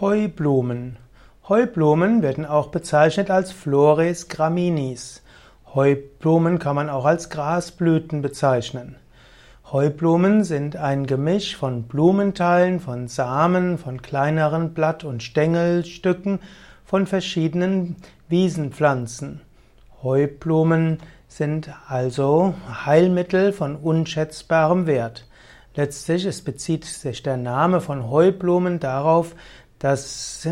Heublumen. Heublumen werden auch bezeichnet als Flores graminis. Heublumen kann man auch als Grasblüten bezeichnen. Heublumen sind ein Gemisch von Blumenteilen, von Samen, von kleineren Blatt- und Stängelstücken von verschiedenen Wiesenpflanzen. Heublumen sind also Heilmittel von unschätzbarem Wert. Letztlich bezieht sich der Name von Heublumen darauf, dass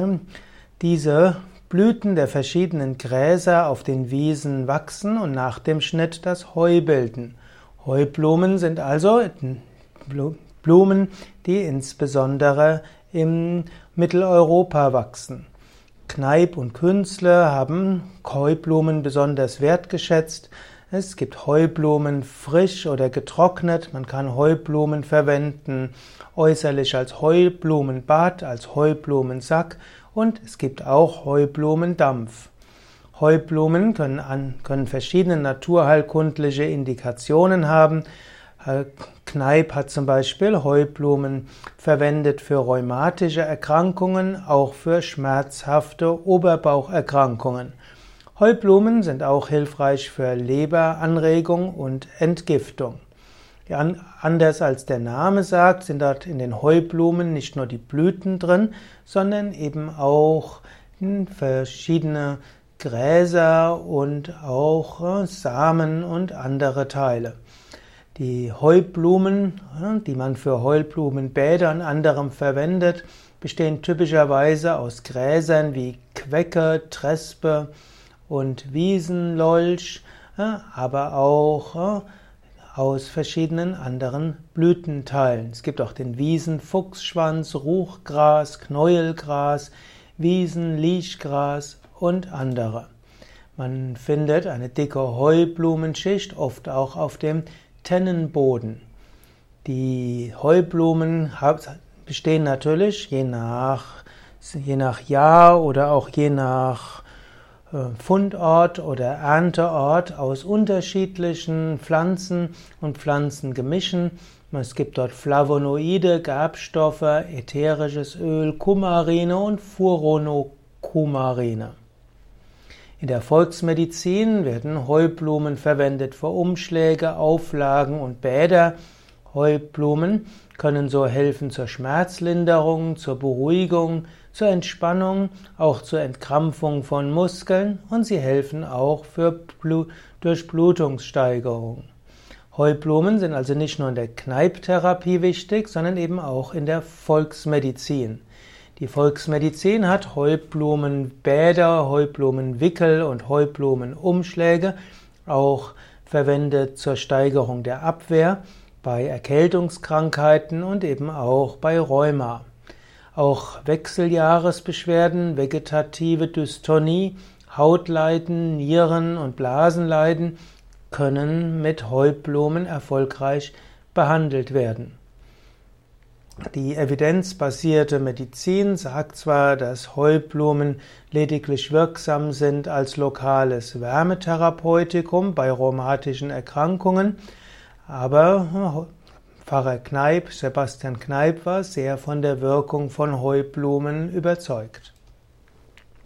diese Blüten der verschiedenen Gräser auf den Wiesen wachsen und nach dem Schnitt das Heu bilden. Heublumen sind also Blumen, die insbesondere in Mitteleuropa wachsen. Kneip und Künstler haben Heublumen besonders wertgeschätzt. Es gibt Heublumen frisch oder getrocknet. Man kann Heublumen verwenden äußerlich als Heublumenbad, als Heublumensack und es gibt auch Heublumendampf. Heublumen können, an, können verschiedene naturheilkundliche Indikationen haben. Kneip hat zum Beispiel Heublumen verwendet für rheumatische Erkrankungen, auch für schmerzhafte Oberbaucherkrankungen. Heublumen sind auch hilfreich für Leberanregung und Entgiftung. Anders als der Name sagt, sind dort in den Heublumen nicht nur die Blüten drin, sondern eben auch verschiedene Gräser und auch Samen und andere Teile. Die Heublumen, die man für Heublumenbäder und anderem verwendet, bestehen typischerweise aus Gräsern wie Quecke, Trespe, und Wiesenlolch, aber auch aus verschiedenen anderen Blütenteilen. Es gibt auch den Wiesenfuchsschwanz, Ruchgras, Knäuelgras, Wiesenliechgras und andere. Man findet eine dicke Heublumensschicht oft auch auf dem Tennenboden. Die Heublumen bestehen natürlich je nach, je nach Jahr oder auch je nach Fundort oder Ernteort aus unterschiedlichen Pflanzen und Pflanzengemischen. Es gibt dort Flavonoide, Gerbstoffe, ätherisches Öl, Kumarine und Furonokumarine. In der Volksmedizin werden Heublumen verwendet für Umschläge, Auflagen und Bäder. Heublumen können so helfen zur Schmerzlinderung, zur Beruhigung, zur Entspannung, auch zur Entkrampfung von Muskeln und sie helfen auch für Durchblutungssteigerung. Heublumen sind also nicht nur in der Kneiptherapie wichtig, sondern eben auch in der Volksmedizin. Die Volksmedizin hat Heublumenbäder, Heublumenwickel und Heublumenumschläge auch verwendet zur Steigerung der Abwehr bei Erkältungskrankheiten und eben auch bei Rheuma. Auch Wechseljahresbeschwerden, vegetative Dystonie, Hautleiden, Nieren- und Blasenleiden können mit Heublumen erfolgreich behandelt werden. Die evidenzbasierte Medizin sagt zwar, dass Heublumen lediglich wirksam sind als lokales Wärmetherapeutikum bei rheumatischen Erkrankungen, aber Pfarrer Kneip, Sebastian Kneip, war sehr von der Wirkung von Heublumen überzeugt.